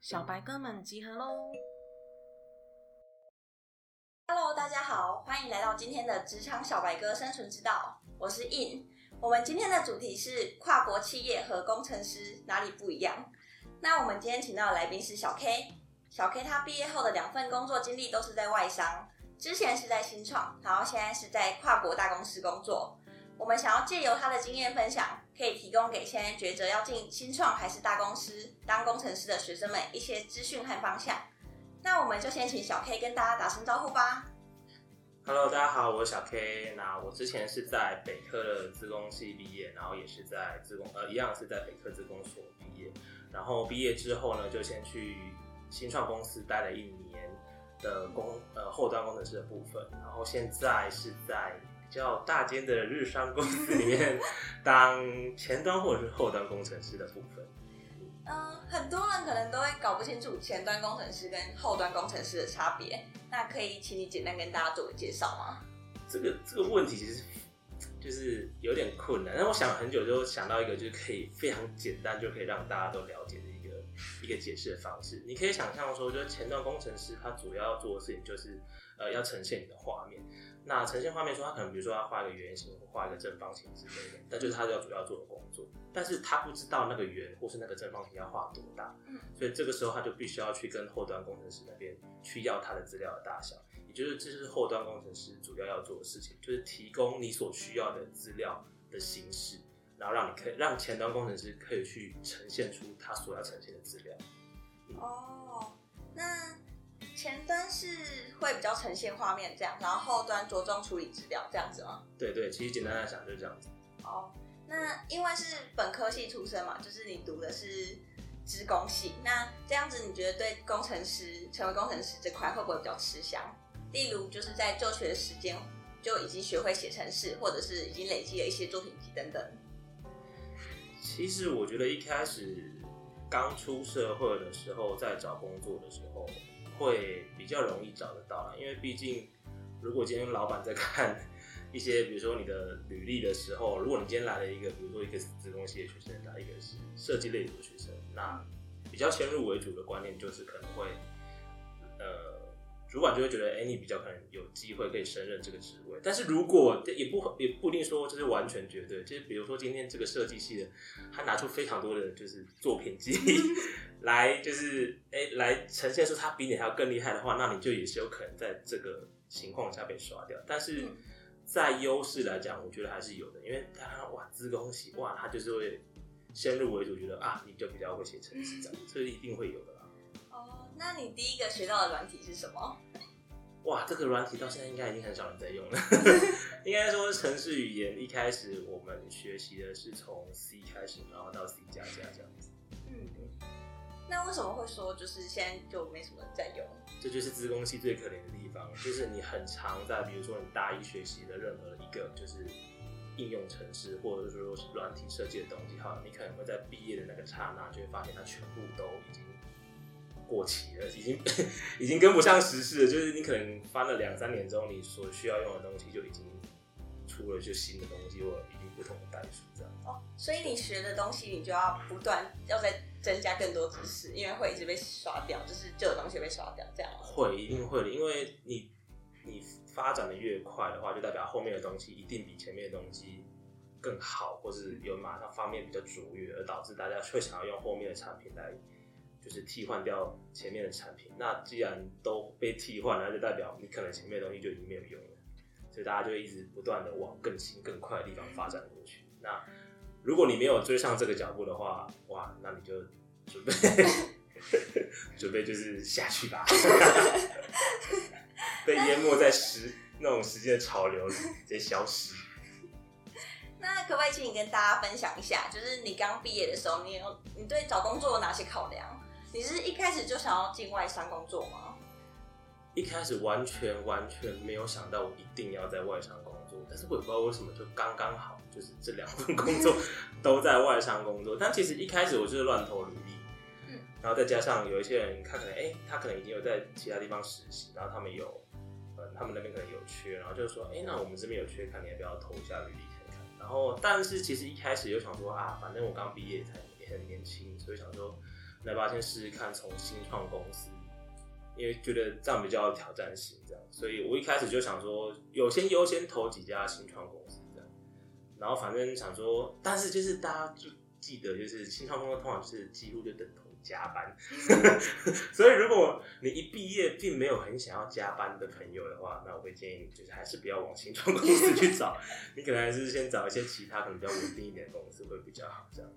小白哥们集合喽！Hello，大家好，欢迎来到今天的职场小白哥生存之道。我是 In，我们今天的主题是跨国企业和工程师哪里不一样？那我们今天请到的来宾是小 K。小 K 他毕业后的两份工作经历都是在外商，之前是在新创，然后现在是在跨国大公司工作。我们想要借由他的经验分享，可以提供给现在抉择要进新创还是大公司当工程师的学生们一些资讯和方向。那我们就先请小 K 跟大家打声招呼吧。Hello，大家好，我是小 K。那我之前是在北科的资工系毕业，然后也是在资工呃一样是在北科资工所毕业。然后毕业之后呢，就先去新创公司待了一年的工呃后端工程师的部分。然后现在是在比。较大间的日商公司里面当前端或者是后端工程师的部分。嗯，很多人可能都会搞不清楚前端工程师跟后端工程师的差别。那可以请你简单跟大家做个介绍吗？这个这个问题其实就是有点困难。但我想了很久，就想到一个就是可以非常简单就可以让大家都了解的一个解释的方式。你可以想象说，就是前端工程师他主要要做的事情就是呃要呈现你的画面。那呈现画面说，他可能比如说要画一个圆形或画一个正方形之类的，那就是他要主要做的工作。但是他不知道那个圆或是那个正方形要画多大，嗯，所以这个时候他就必须要去跟后端工程师那边去要他的资料的大小，也就是这是后端工程师主要要做的事情，就是提供你所需要的资料的形式，然后让你可以让前端工程师可以去呈现出他所要呈现的资料。哦，那。前端是会比较呈现画面这样，然后后端着重处理资料这样子吗？对对，其实简单来讲就是这样子。哦，那因为是本科系出身嘛，就是你读的是职工系，那这样子你觉得对工程师成为工程师这块会不会比较吃香？例如就是在就学的时间就已经学会写程式，或者是已经累积了一些作品集等等。其实我觉得一开始刚出社会的时候，在找工作的时候。会比较容易找得到，因为毕竟，如果今天老板在看一些，比如说你的履历的时候，如果你今天来了一个，比如说一个自工系的学生，来一个是设计类的学生，那比较先入为主的观念就是可能会，主管就会觉得，哎，你比较可能有机会可以胜任这个职位。但是如果也不也不一定说这是完全绝对，就是比如说今天这个设计系的，他拿出非常多的就是作品集 来，就是哎来呈现出他比你还要更厉害的话，那你就也是有可能在这个情况下被刷掉。但是在优势来讲，我觉得还是有的，因为他哇，资工系哇，他就是会先入为主，觉得啊，你就比较会写程式，这样，这是一定会有的。那你第一个学到的软体是什么？哇，这个软体到现在应该已经很少人在用了。应该说，城市语言一开始我们学习的是从 C 开始，然后到 C 加加这样子。嗯，那为什么会说就是现在就没什么人在用？这就是资工系最可怜的地方，就是你很常在，比如说你大一学习的任何一个就是应用程式，或者是说软体设计的东西，哈，你可能会在毕业的那个刹那就会发现它全部都已经。过期了，已经 已经跟不上时事了。就是你可能翻了两三年之后，你所需要用的东西就已经出了就新的东西，或已经不同的代数这样。哦，所以你学的东西，你就要不断要再增加更多知识，因为会一直被刷掉，就是旧的东西被刷掉这样。会，一定会的，因为你你发展的越快的话，就代表后面的东西一定比前面的东西更好，或是有马上方面比较卓越，而导致大家会想要用后面的产品来。就是替换掉前面的产品，那既然都被替换了，就代表你可能前面的东西就已经没有用了，所以大家就一直不断的往更新更快的地方发展过去。那如果你没有追上这个脚步的话，哇，那你就准备 准备就是下去吧，被淹没在时那种时间的潮流里，直接消失。那可不可以请你跟大家分享一下，就是你刚毕业的时候，你有你对找工作有哪些考量？你是一开始就想要进外商工作吗？一开始完全完全没有想到我一定要在外商工作，但是我也不知道为什么就刚刚好，就是这两份工作 都在外商工作。但其实一开始我就是乱投履历，嗯，然后再加上有一些人，他可能哎、他可能已经有在其他地方实习，然后他们有，呃，他们那边可能有缺，然后就说，哎、那我们这边有缺，看你要不要投一下履历看看。然后，但是其实一开始就想说啊，反正我刚毕业才也很年轻，所以想说，那要不要先试试看从新创公司，因为觉得这样比较有挑战性，这样，所以我一开始就想说，有先优先投几家新创公司这样，然后反正想说，但是就是大家就记得，就是新创公司通常就是几乎就等同加班，所以如果你一毕业并没有很想要加班的朋友的话，那我会建议你就是还是不要往新创公司去找，你可能还是先找一些其他可能比较稳定一点的公司会比较好，这样。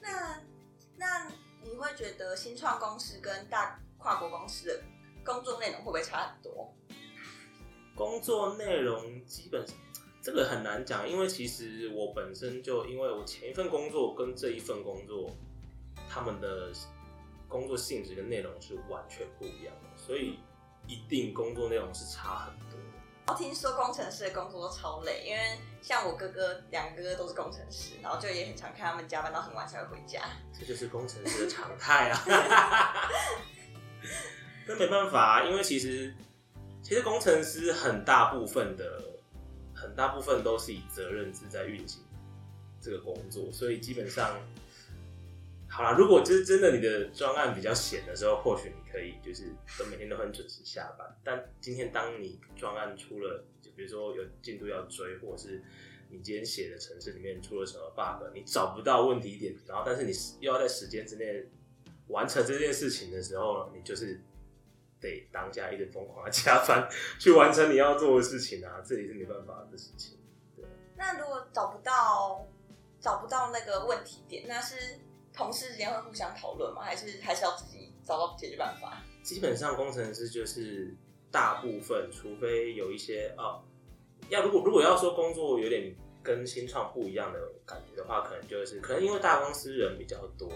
那那你会觉得新创公司跟大跨国公司的工作内容会不会差很多？工作内容基本这个很难讲，因为其实我本身就因为我前一份工作跟这一份工作，他们的工作性质跟内容是完全不一样的，所以一定工作内容是差很多。听说工程师的工作都超累，因为像我哥哥，两个哥哥都是工程师，然后就也很常看他们加班到很晚才会回家。这就是工程师的常态啊。那没办法、啊，因为其实其实工程师很大部分的很大部分都是以责任制在运行这个工作，所以基本上好啦，如果就是真的你的专案比较闲的时候，或许你可以就是都每天都很准时下班。但今天当你专案出了，就比如说有进度要追，或者是你今天写的城市里面出了什么 bug，你找不到问题点，然后但是你又要在时间之内完成这件事情的时候，你就是得当下一直疯狂的加班去完成你要做的事情啊，这也是没办法的事情。对那如果找不到找不到那个问题点，那是同事之间会互相讨论吗？还是还是要自己找到解决办法？基本上工程师就是大部分，除非有一些哦，要如果如果要说工作有点跟新创不一样的感觉的话，可能就是可能因为大公司人比较多，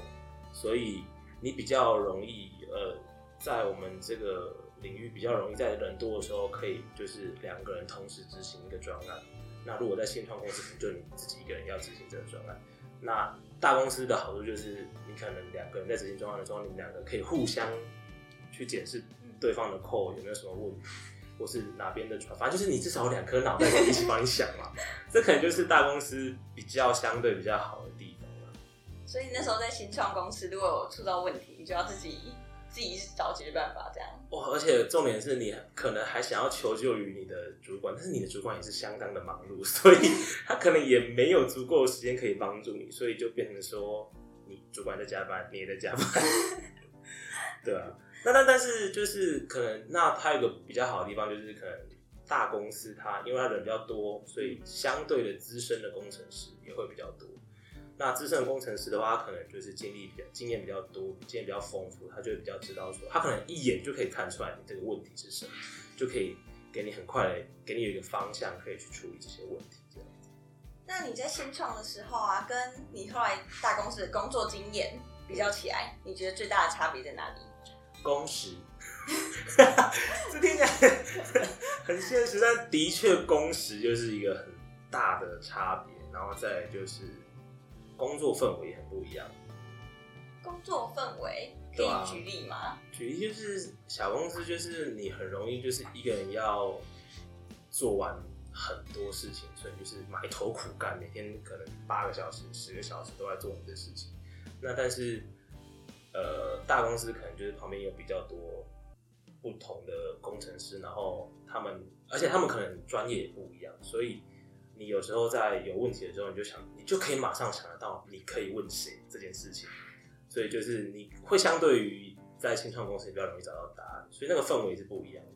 所以你比较容易呃，在我们这个领域比较容易在人多的时候，可以就是两个人同时执行一个专案。那如果在新创公司，可能就你自己一个人要执行这个专案。那大公司的好处就是，你可能两个人在执行专案的时候，你们两个可以互相去检视对方的 code 有没有什么问题，或是哪边的船，反正就是你至少有两颗脑袋一起帮你想嘛。这可能就是大公司比较相对比较好的地方了。所以那时候在新创公司，如果有出到问题，你就要自己自己找解决办法，这样。哇，而且重点是你可能还想要求救于你的主管，但是你的主管也是相当的忙碌，所以他可能也没有足够的时间可以帮助你，所以就变成说你主管在加班，你也在加班，对啊。那但但是就是可能，那他有个比较好的地方就是可能大公司它因为他人比较多，所以相对的资深的工程师也会比较多。那资深的工程师的话，他可能就是经历比较经验比较多，经验比较丰富，他就会比较知道说，他可能一眼就可以看出来你这个问题是什么，就可以给你很快的给你有一个方向，可以去处理这些问题。这样那你在新创的时候啊，跟你后来大公司的工作经验比较起来，你觉得最大的差别在哪里？工时，这听起来很现实，但的确工时就是一个很大的差别。然后再就是工作氛围也很不一样。工作氛围可以举例吗？举例就是小公司，就是你很容易就是一个人要做完很多事情，所以就是埋头苦干，每天可能八个小时、十个小时都在做你的事情。那但是呃，大公司可能就是旁边有比较多不同的工程师，然后他们，而且他们可能专业也不一样，所以你有时候在有问题的时候，你就想，你就可以马上想得到你可以问谁这件事情。所以就是你会相对于在新创公司比较容易找到答案，所以那个氛围是不一样的。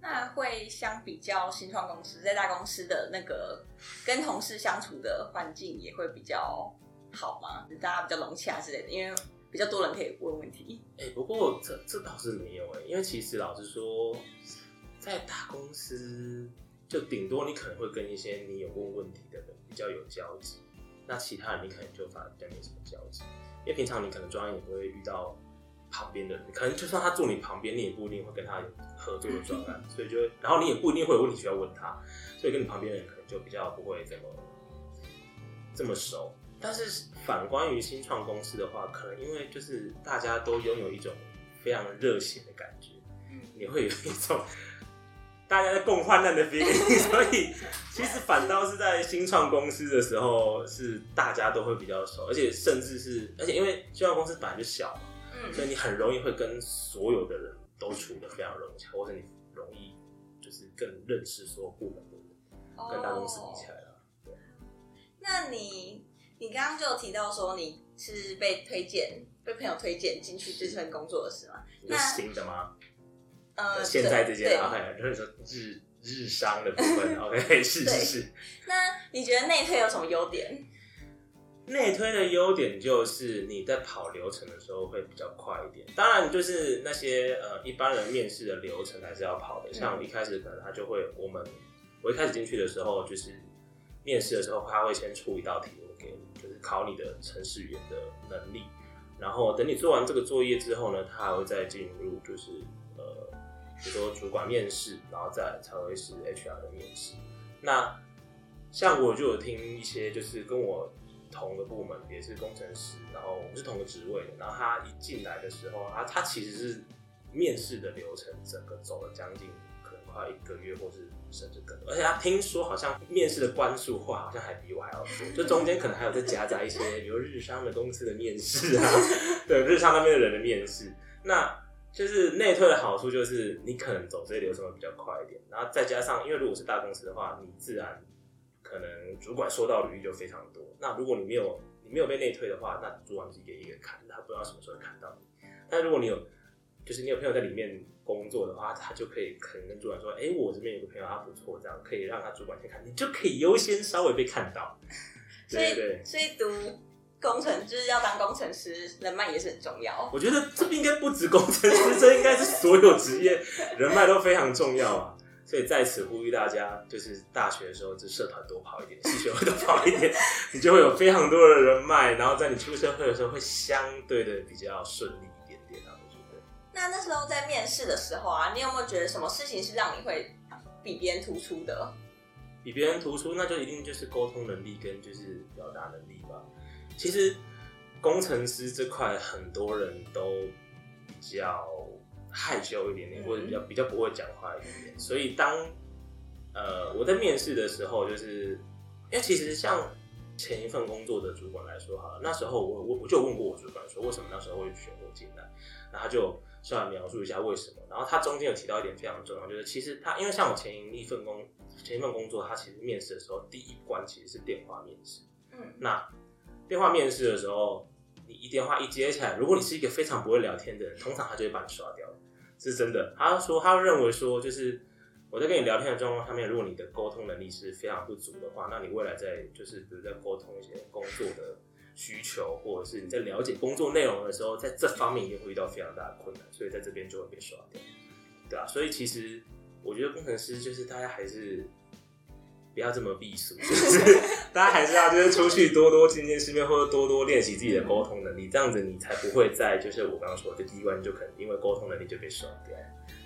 那会相比较新创公司，在大公司的那个跟同事相处的环境也会比较好吗？大家比较融洽之类的，因为比较多人可以问问题。哎、不过这这倒是没有哎、因为其实老实说，在大公司就顶多你可能会跟一些你有问问题的人比较有交集，那其他人你可能就反而比较没什么交集，因为平常你可能专案也不会遇到旁边的人，可能就算他坐你旁边，你也不一定会跟他有合作的专案，所以就，然后你也不一定会有问题需要问他，所以跟你旁边的人可能就比较不会这么这么熟。但是反观于新创公司的话，可能因为就是大家都拥有一种非常热血的感觉，嗯你会有一种大家在共患难的 feeling，所以其实反倒是在新创公司的时候，是大家都会比较熟，而且甚至是，而且因为新创公司本来就小嘛，所嗯，以你很容易会跟所有的人都处的非常融洽，或者你容易就是更认识所有部门的人，跟大公司比起来啦。那你你刚刚就有提到说你是被推荐，被朋友推荐进去这份工作的是吗？你是新的吗？呃，现在这对。件 OK，就是说日日商的部分 OK，是对是。是。那你觉得内推有什么优点？内推的优点就是你在跑流程的时候会比较快一点，当然就是那些呃一般人面试的流程还是要跑的，像一开始可能他就会我们我一开始进去的时候就是面试的时候他会先出一道题目给你，就是考你的程序员的能力，然后等你做完这个作业之后呢，他还会再进入就是呃比如说主管面试，然后再才会是 HR 的面试。那像我就有听一些就是跟我同个部门也是工程师，然后我们是同个职位的，然后他一进来的时候，啊，他其实是面试的流程整个走了将近可能快一个月，或是甚至更多，而且他听说好像面试的关数话好像还比我还要多，就中间可能还有再夹杂一些，比如日商的公司的面试啊，对，日商那边的人的面试，那。就是内推的好处就是你可能走这些流程会比较快一点，然后再加上因为如果是大公司的话，你自然可能主管收到履历就非常多。那如果你没有你没有被内推的话，那主管是一个一个看，他不知道什么时候看到你。但如果你有就是你有朋友在里面工作的话，他就可以可能跟主管说，哎、我这边有个朋友他不错，这样可以让他主管先看，你就可以优先稍微被看到。所以对对对。所以读工程就是要当工程师，人脉也是很重要。我觉得这应该不止工程师，这应该是所有职业人脉都非常重要啊。所以在此呼吁大家，就是大学的时候，就社团多跑一点，系学会多跑一点，你就会有非常多的人脉，然后在你出社会的时候会相对的比较顺利一点点啊。我觉得那那时候在面试的时候啊，你有没有觉得什么事情是让你会比别人突出的？比别人突出，那就一定就是沟通能力跟就是表达能力吧。其实工程师这块很多人都比较害羞一点点，嗯或者比较比较不会讲话一点点。所以当呃我在面试的时候，就是因为其实像前一份工作的主管来说好了，那时候我我我就问过我主管说为什么那时候会选我进来，然后他就稍微描述一下为什么。然后他中间有提到一点非常重要，就是其实他因为像我前一份工前一份工作，他其实面试的时候第一关其实是电话面试。嗯，那电话面试的时候，你一电话一接起来，如果你是一个非常不会聊天的人，通常他就会把你刷掉，是真的。他说他认为说，就是我在跟你聊天的状况下面，如果你的沟通能力是非常不足的话，那你未来在就是比如在沟通一些工作的需求，或者是你在了解工作内容的时候，在这方面一定会遇到非常大的困难，所以在这边就会被刷掉，对啊，所以其实我觉得工程师就是大家还是不要这么避俗，就是 大家还是要就是出去多多见见世面，或者多多练习自己的沟通能力，这样子你才不会在就是我刚刚说的第一关就可能因为沟通能力就被刷掉。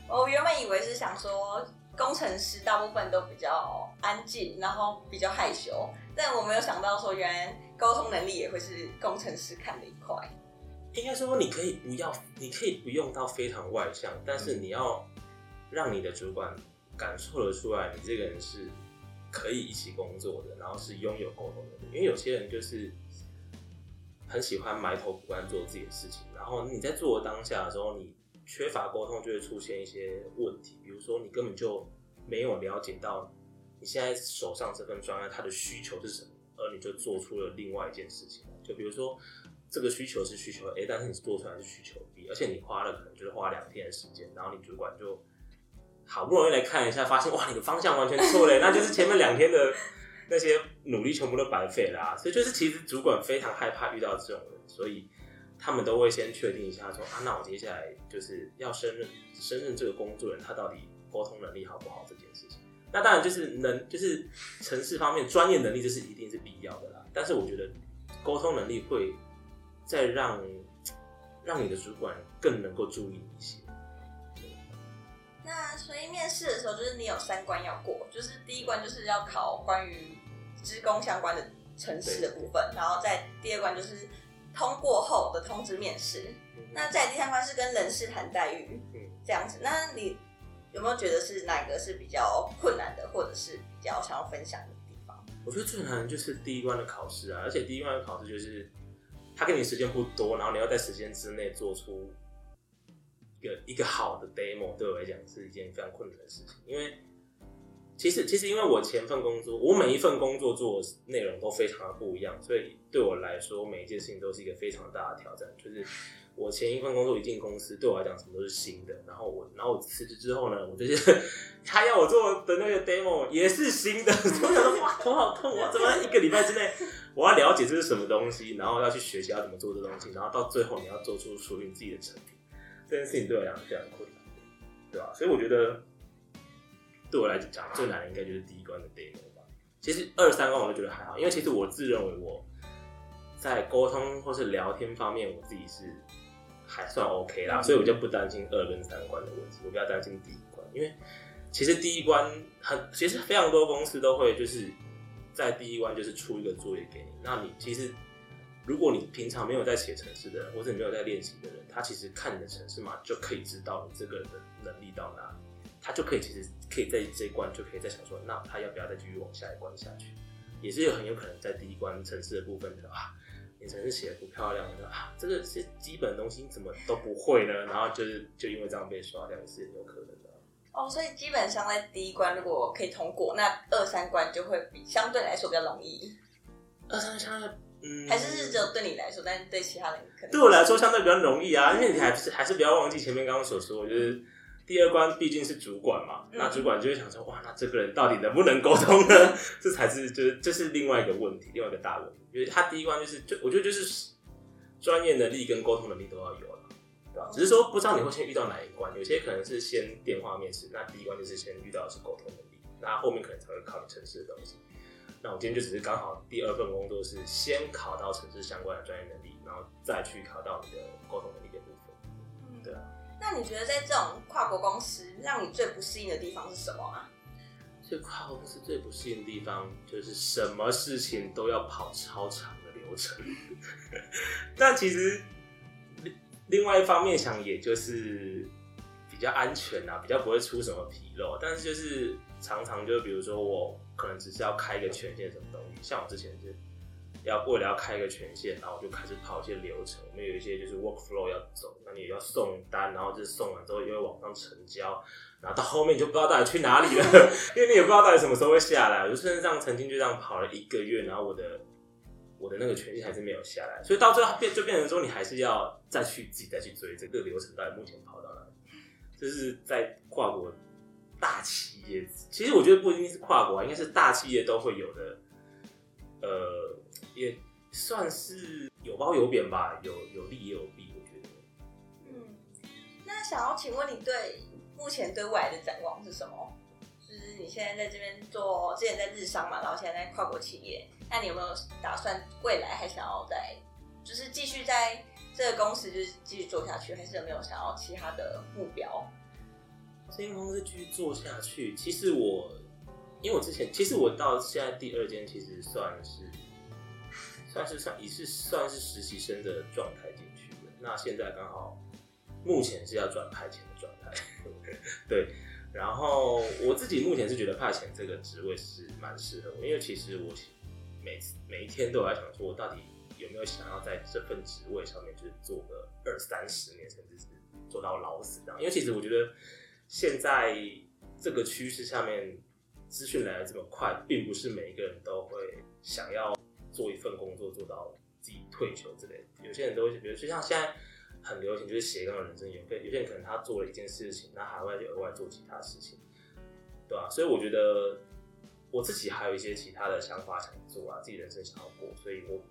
我原本以为是想说工程师大部分都比较安静，然后比较害羞，但我没有想到说原来沟通能力也会是工程师看的一块。应该说你可以不要，你可以不用到非常外向，但是你要让你的主管感受得出来，你这个人是可以一起工作的，然后是拥有沟通能力。因为有些人就是很喜欢埋头苦干做自己的事情，然后你在做当下的时候，你缺乏沟通，就会出现一些问题，比如说你根本就没有了解到你现在手上这份专案它的需求是什么，而你就做出了另外一件事情，就比如说。这个需求是需求 A，但是你做出来是需求 B，而且你花了可能就是花两天的时间，然后你主管就好不容易来看一下，发现哇，你的方向完全错了，那就是前面两天的那些努力全部都白费啦、所以就是其实主管非常害怕遇到这种人，所以他们都会先确定一下说啊，那我接下来就是要升任升任这个工作人，他到底沟通能力好不好这件事情。那当然就是能就是城市方面专业能力，这是一定是必要的啦。但是我觉得沟通能力会。再让让你的主管更能够注意你一些。那所以面试的时候，就是你有三关要过，就是第一关就是要考关于职工相关的城市的部分，然后在第二关就是通过后的通知面试。那在第三关是跟人事谈待遇，嗯这样子。那你有没有觉得是哪个是比较困难的，或者是比较想要分享的地方？我觉得最难的就是第一关的考试啊，而且第一关的考试就是他给你时间不多，然后你要在时间之内做出一个一个好的 demo，对我来讲是一件非常困难的事情。因为其实其实因为我前份工作，我每一份工作做的内容都非常的不一样，所以对我来说每一件事情都是一个非常大的挑战。就是我前一份工作一进公司，对我来讲什么都是新的，然后我然后我辞职之后呢，我就是 他要我做的那个 demo 也是新的，我想说哇头好痛，我怎么一个礼拜之内我要了解这是什么东西，然后要去学习要怎么做这东西，然后到最后你要做出属于你自己的成品，这件事情对我来讲非常困难，对吧、所以我觉得对我来讲最难的应该就是第一关的 demo 吧。其实二三关我都觉得还好，因为其实我自认为我在沟通或是聊天方面，我自己是还算 OK 啦，所以我就不担心二跟三关的问题，我比较担心第一关，因为其实第一关很，其实非常多公司都会就是在第一关就是出一个作业给你，那你其实如果你平常没有在写程式的人，或者你没有在练习的人，他其实看你的程式码就可以知道你这个人的能力到哪里，他就可以其实可以在这一关就可以在想说，那他要不要再继续往下一关下去，也是有很有可能在第一关程式的部分的啊。你程式写的不漂亮，就啊，这个是基本的东西，你怎么都不会呢？然后就是就因为这样被刷掉，也是有可能的。哦，所以基本上在第一关如果可以通过，那二三关就会比相对来说比较容易，二三相对，嗯，还是是只有对你来说，但是对其他人可能对我来说相对比较容易啊，因为你还是还是不要忘记前面刚刚所说，就是第二关毕竟是主管嘛，嗯那主管就会想说，哇，那这个人到底能不能沟通呢？这才是就是这是另外一个问题，另外一个大问题，因为他第一关就是就我觉得就是专业能力跟沟通能力都要有了。对吧？只是说不知道你会先遇到哪一关，有些可能是先电话面试，那第一关就是先遇到的是沟通能力，那后面可能才会考你城市的东西。那我今天就只是刚好第二份工作是先考到城市相关的专业能力，然后再去考到你的沟通能力的部分。嗯对啊。那你觉得在这种跨国公司，让你最不适应的地方是什么啊？这跨国公司最不适应的地方就是什么事情都要跑超长的流程，但其实另另外一方面想，也就是比较安全啊，比较不会出什么纰漏。但是就是常常就比如说我可能只是要开一个权限什么东西，像我之前是要为了要开一个权限，然后我就开始跑一些流程，我们有一些就是 workflow 要走，那你也要送单，然后就是送完之后又会往上成交。然后到后面就不知道到底去哪里了，因为你也不知道到底什么时候会下来。我就甚至这样曾经就这样跑了一个月，然后我的我的那个权限还是没有下来，所以到最后变就变成说你还是要再去自己再去追这个流程到底目前跑到哪里。就是在跨国大企业，其实我觉得不一定是跨国啊，应该是大企业都会有的，呃，也算是有褒有贬吧，有有利也有弊，我觉得。嗯，那想要请问你对目前对未来的展望是什么？就是你现在在这边做，之前在日商嘛，然后现在在跨国企业，那你有没有打算未来还想要在，就是继续在这个公司就是继续做下去，还是有没有想要其他的目标？这间公司继续做下去，其实我，因为我之前，其实我到现在第二间，其实算是算是算也是算是实习生的状态进去的。那现在刚好目前是要转派遣的状态，对。然后我自己目前是觉得派遣这个职位是蛮适合我，因为其实我每次每一天都在想说，我到底有没有想要在这份职位上面就是做个二三十年，甚至是做到老死这样。因为其实我觉得现在这个趋势下面，资讯来的这么快，并不是每一个人都会想要做一份工作做到自己退休之类的。有些人都会，比如就像现在很流行，就是斜杠人生。有些有些人可能他做了一件事情，那海外就额外做其他事情，对吧、所以我觉得我自己还有一些其他的想法想做啊，自己人生想要过，所以我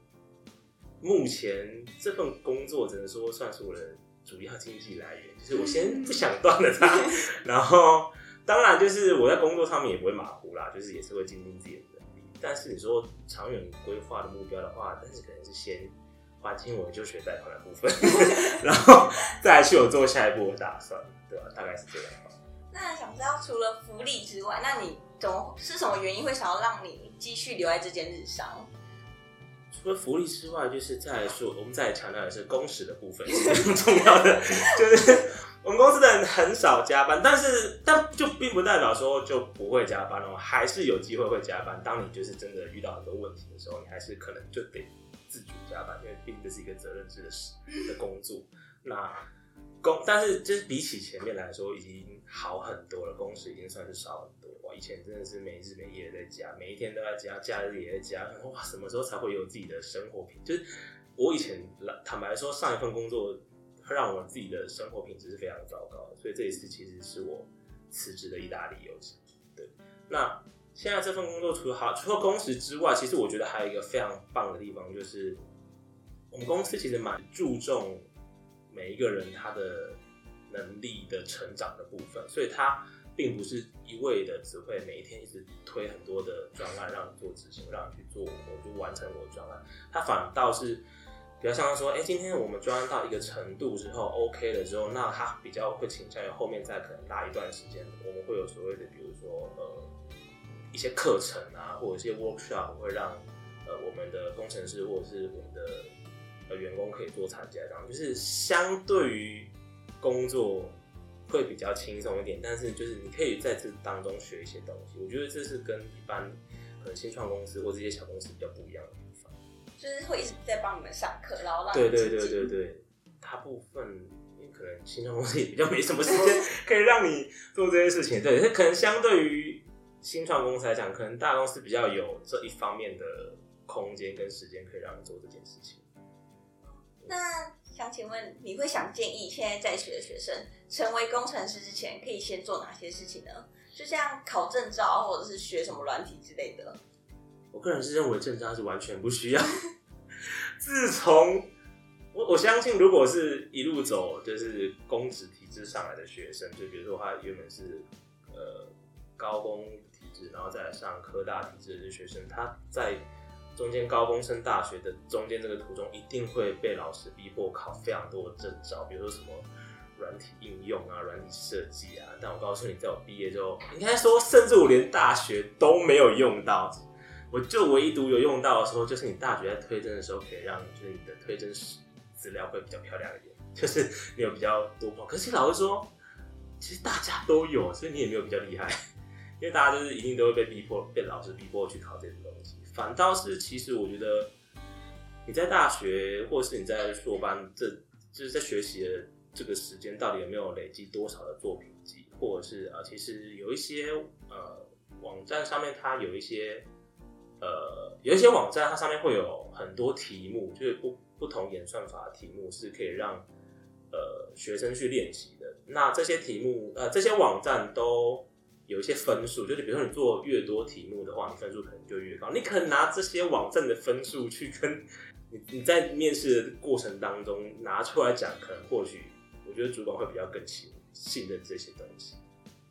目前这份工作只能说算是我的主要经济来源，就是我先不想断了它，然后当然就是我在工作上面也不会马虎啦，就是也是会精进自己的能力。但是你说长远规划的目标的话，但是可能是先还清我的就学贷款的部分，然后再来去有做下一步的打算，对吧、大概是这样吧。那想知道除了福利之外，那你怎么是什么原因会想要让你继续留在这间日商？除了福利之外，就是再来说，我们再强调的是工时的部分 是很重要的，就是我们公司的人很少加班，但是但就并不代表说就不会加班哦，还是有机会会加班。当你就是真的遇到很多问题的时候，你还是可能就得自主加班，因为毕竟这是一个责任制的事的工作。那工，但是就是比起前面来说，已经好很多了，工时已经算是少很多。哇，以前真的是没日没夜在加，每一天都在加，假日也在加。哇，什么时候才会有自己的生活品？就是我以前坦白说，上一份工作让我自己的生活品质是非常糟糕的，所以这一次其实是我辞职的一大理由。对，那现在这份工作除了好，除了工时之外，其实我觉得还有一个非常棒的地方，就是我们公司其实蛮注重。每一个人他的能力的成长的部分，所以他并不是一味的只会每一天一直推很多的专案让你做执行，让你去做，我就完成我的专案。他反倒是比较像他说，哎，今天我们专案到一个程度之后，OK 了之后，那他比较会倾向于后面再可能拉一段时间，我们会有所谓的，比如说呃一些课程啊，或者一些 workshop 会让呃我们的工程师或者是我们的。呃，员工可以多参加，这样就是相对于工作会比较轻松一点，但是就是你可以在这当中学一些东西。我觉得这是跟一般可能新创公司或这些小公司比较不一样的地方，就是会一直在帮你们上课，然后让对对对对对，大部分可能新创公司也比较没什么时间 可以让你做这些事情，对，可能相对于新创公司来讲，可能大公司比较有这一方面的空间跟时间可以让你做这件事情。那想请问，你会想建议现在在学的学生成为工程师之前，可以先做哪些事情呢？就像考证照，或者是学什么软体之类的。我个人是认为证照是完全不需要。自从我我相信，如果是一路走就是公职体制上来的学生，就比如说他原本是呃高工体制，然后再来上科大体制的学生，他在。中间高中升大学的中间这个途中，一定会被老师逼迫考非常多的证照，比如说什么软体应用啊、软体设计啊。但我告诉你，在我毕业之后，应该说，甚至我连大学都没有用到。我就唯一独有用到的时候，就是你大学在推甄的时候，可以让就是你的推甄资料会比较漂亮一点，就是你有比较多。可是老师说，其实大家都有，所以你也没有比较厉害，因为大家就是一定都会被逼迫，被老师逼迫去考这些东西。反倒是，其实我觉得你在大学，或者是你在硕班，这就是在学习的这个时间，到底有没有累积多少的作品集，或者是啊，其实有一些呃网站上面它有一些呃有一些网站它上面会有很多题目，就是不不同演算法的题目是可以让呃学生去练习的。那这些题目呃这些网站都。有一些分数，就是比如说你做越多题目的话，你分数可能就越高。你可能拿这些网站的分数去跟你你在面试的过程当中拿出来讲，可能或许我觉得主管会比较更信信任这些东西。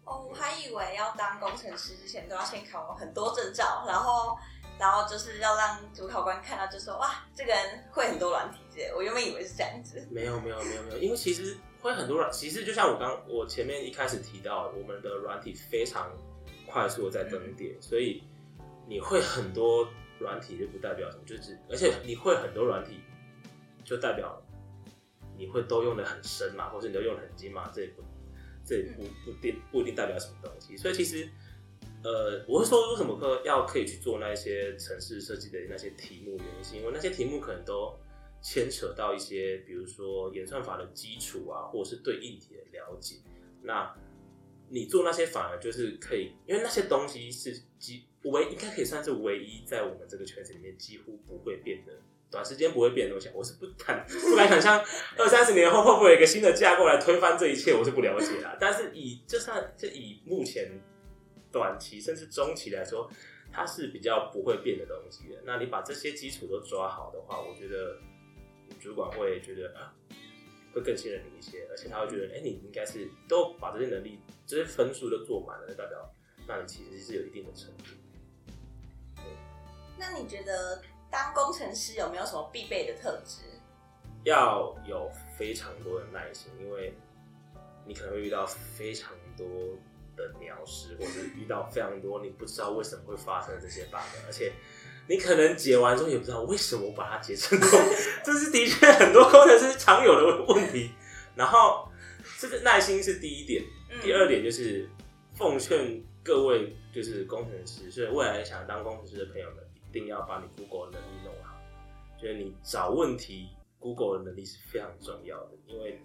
哦，我还以为要当工程师之前都要先考很多证照，然后然后就是要让主考官看到就说哇，这个人会很多软体之类。我原本以为是这样子。没有没有没有没有，因为其实。会很多软，其实就像我刚我前面一开始提到，我们的软体非常快速的在更迭，所以你会很多软体就不代表什么，就是而且你会很多软体就代表你会都用的很深嘛，或者你都用的很精嘛，这也不这也不不定不一定代表什么东西。所以其实呃，我会说为什么课要可以去做那些城市设计的那些题目，原因是因为那些题目可能都。牵扯到一些，比如说演算法的基础啊，或者是对硬体的了解。那你做那些反而就是可以，因为那些东西是几唯应该可以算是唯一在我们这个圈子里面几乎不会变的，短时间不会变的东西。我是不敢不敢想象二三十年后会不会有一个新的架构来推翻这一切，我是不了解啦。但是以就算就以目前短期甚至中期来说，它是比较不会变的东西的。那你把这些基础都抓好的话，我觉得。主管会觉得啊，会更信任你一些，而且他会觉得，哎，你应该是都把这些能力、这些分数都做满了，代表那你其实是有一定的程度。那你觉得当工程师有没有什么必备的特质？要有非常多的耐心，因为你可能会遇到非常多的鸟事，或者遇到非常多你不知道为什么会发生这些 bug，而且你可能解完之后也不知道为什么我把它解成功，这是的确很多工程师常有的问题。然后这个耐心是第一点，嗯第二点就是奉劝各位就是工程师，所以未来想当工程师的朋友们，一定要把你 Google 的能力弄好。就是你找问题 Google 的能力是非常重要的，因为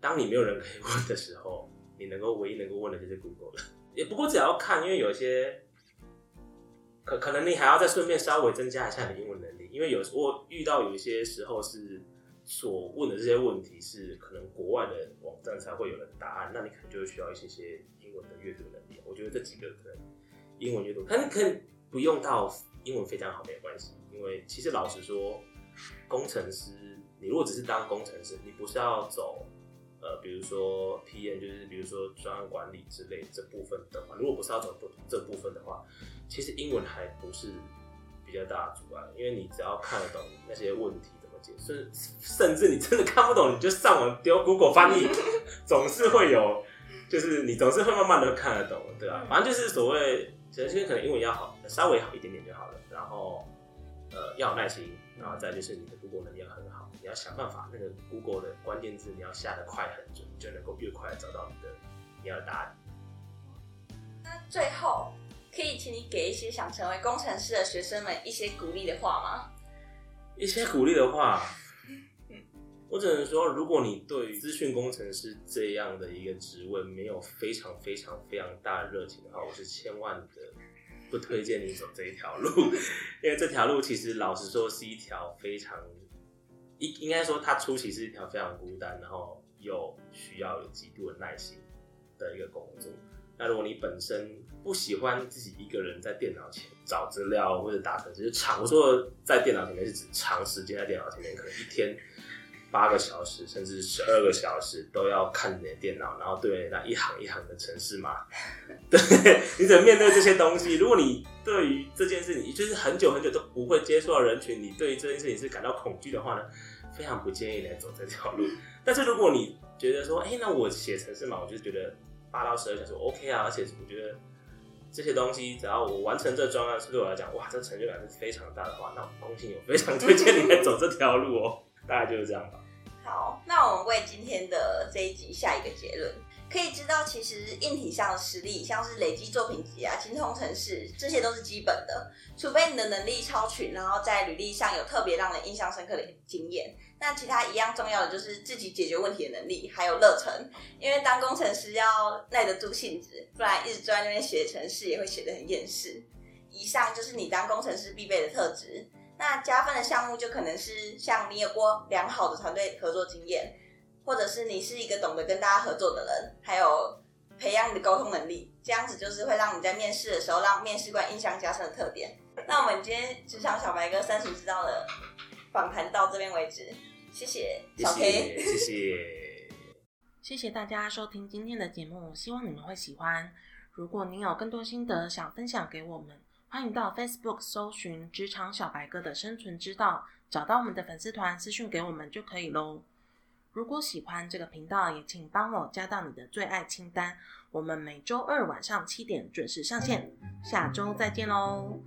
当你没有人可以问的时候，你能够唯一能够问的就是 Google 了。也不过只要看，因为有些可可能你还要再顺便稍微增加一下你的英文能力，因为有时我遇到有一些时候是所问的这些问题是可能国外的网站才会有的答案，那你可能就需要一些些英文的阅读能力。我觉得这几个可能英文阅读，可能可能不用到英文非常好没有关系，因为其实老实说，工程师你如果只是当工程师，你不是要走呃，比如说 PM，就是比如说专案管理之类这部分的话，如果不是要走这部分的话，其实英文还不是比较大的阻碍，因为你只要看得懂那些问题怎么解，甚甚至你真的看不懂，你就上网丢 Google 翻译，总是会有，就是你总是会慢慢的看得懂，对吧、嗯反正就是所谓，其实可能英文要好，稍微好一点点就好了，然后呃要有耐心，然后再就是你的 Google 能力要很好，你要想办法那个 Google 的关键字你要下的快很准，你就能够越快找到你的你要的答案。那最后，可以请你给一些想成为工程师的学生们一些鼓励的话吗？一些鼓励的话，我只能说，如果你对资讯工程师这样的一个职位没有非常非常非常大的热情的话，我是千万的不推荐你走这一条路，因为这条路其实老实说是一条非常应应该说它初期是一条非常孤单，然后又需要有极度的耐心的一个工作。那如果你本身不喜欢自己一个人在电脑前找资料或者打程式，就长我说的在电脑前面是指长时间在电脑前面，可能一天八个小时甚至十二个小时都要看你的电脑，然后对那一行一行的程式码，对你怎么面对这些东西？如果你对于这件事，你就是很久很久都不会接触到人群，你对于这件事情是感到恐惧的话呢，非常不建议你来走这条路。但是如果你觉得说，哎、那我写程式码，我就觉得八到十二小时 OK 啊，而且我觉得这些东西只要我完成这专案，是对我来讲，哇，这成就感是非常大的话，那我恭喜你，我非常推荐你来走这条路哦。大概就是这样吧。好，那我们为今天的这一集下一个结论。可以知道，其实硬体上的实力，像是累积作品集啊、精通程式，这些都是基本的。除非你的能力超群，然后在履历上有特别让人印象深刻的经验，那其他一样重要的就是自己解决问题的能力，还有热忱。因为当工程师要耐得住性子，不然一直坐在那边写程式也会写得很厌世。以上就是你当工程师必备的特质。那加分的项目就可能是像你有过良好的团队合作经验，或者是你是一个懂得跟大家合作的人，还有培养你的沟通能力，这样子就是会让你在面试的时候让面试官印象加深的特点。那我们今天职场小白哥三十知道的访谈到这边为止，谢谢小 K。谢谢，谢谢。谢谢大家收听今天的节目，希望你们会喜欢。如果您有更多心得想分享给我们，欢迎到 Facebook 搜寻“职场小白哥的生存之道”，找到我们的粉丝团私讯给我们就可以喽。如果喜欢这个频道，也请帮我加到你的最爱清单。我们每周二晚上七点准时上线，下周再见喽，